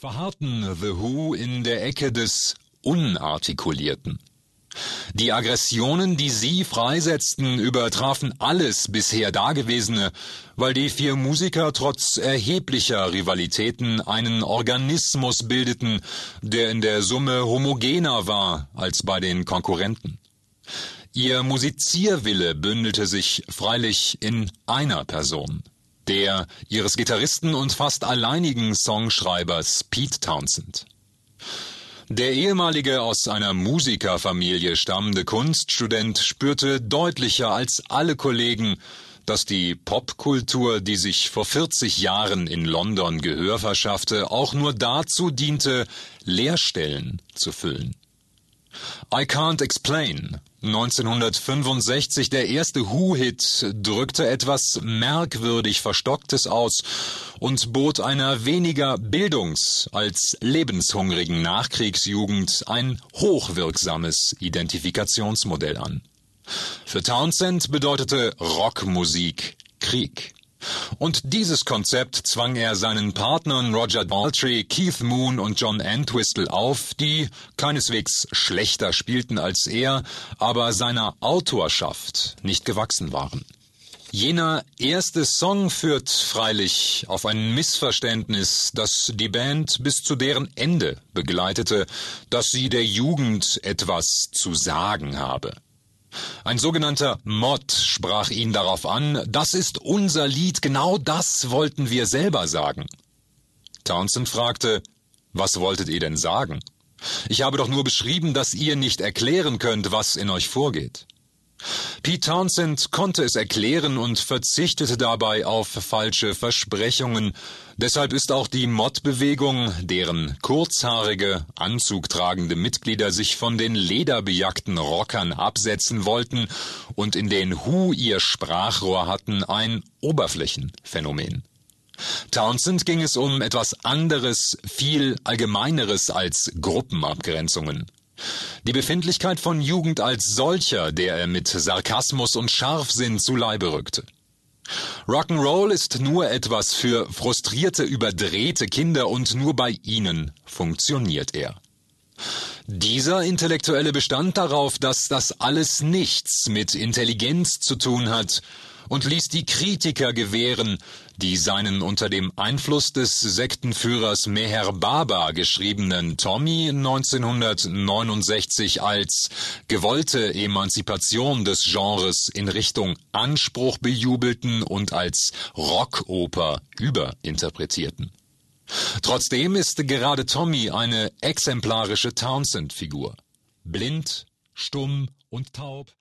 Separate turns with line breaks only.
verharrten The Who in der Ecke des Unartikulierten. Die Aggressionen, die sie freisetzten, übertrafen alles bisher Dagewesene, weil die vier Musiker trotz erheblicher Rivalitäten einen Organismus bildeten, der in der Summe homogener war als bei den Konkurrenten. Ihr Musizierwille bündelte sich freilich in einer Person der ihres Gitarristen und fast alleinigen Songschreibers Pete Townsend. Der ehemalige aus einer Musikerfamilie stammende Kunststudent spürte deutlicher als alle Kollegen, dass die Popkultur, die sich vor 40 Jahren in London Gehör verschaffte, auch nur dazu diente, Leerstellen zu füllen. I Can't Explain 1965 der erste Who-Hit drückte etwas merkwürdig Verstocktes aus und bot einer weniger bildungs- als lebenshungrigen Nachkriegsjugend ein hochwirksames Identifikationsmodell an. Für Townsend bedeutete Rockmusik Krieg. Und dieses Konzept zwang er seinen Partnern Roger Daltrey, Keith Moon und John Entwistle auf, die keineswegs schlechter spielten als er, aber seiner Autorschaft nicht gewachsen waren. Jener erste Song führt freilich auf ein Missverständnis, das die Band bis zu deren Ende begleitete, dass sie der Jugend etwas zu sagen habe. Ein sogenannter Mod sprach ihn darauf an, das ist unser Lied, genau das wollten wir selber sagen. Townsend fragte, was wolltet ihr denn sagen? Ich habe doch nur beschrieben, dass ihr nicht erklären könnt, was in euch vorgeht. Pete Townsend konnte es erklären und verzichtete dabei auf falsche Versprechungen. Deshalb ist auch die Mod-Bewegung, deren kurzhaarige, anzugtragende Mitglieder sich von den lederbejagten Rockern absetzen wollten und in den Hu ihr Sprachrohr hatten, ein Oberflächenphänomen. Townsend ging es um etwas anderes, viel allgemeineres als Gruppenabgrenzungen. Die Befindlichkeit von Jugend als solcher, der er mit Sarkasmus und Scharfsinn zu Leibe rückte. Rock'n'Roll ist nur etwas für frustrierte, überdrehte Kinder und nur bei ihnen funktioniert er. Dieser Intellektuelle bestand darauf, dass das alles nichts mit Intelligenz zu tun hat und ließ die Kritiker gewähren, die seinen unter dem Einfluss des Sektenführers Meher Baba geschriebenen Tommy 1969 als gewollte Emanzipation des Genres in Richtung Anspruch bejubelten und als Rockoper überinterpretierten. Trotzdem ist gerade Tommy eine exemplarische Townsend-Figur. Blind, stumm und taub,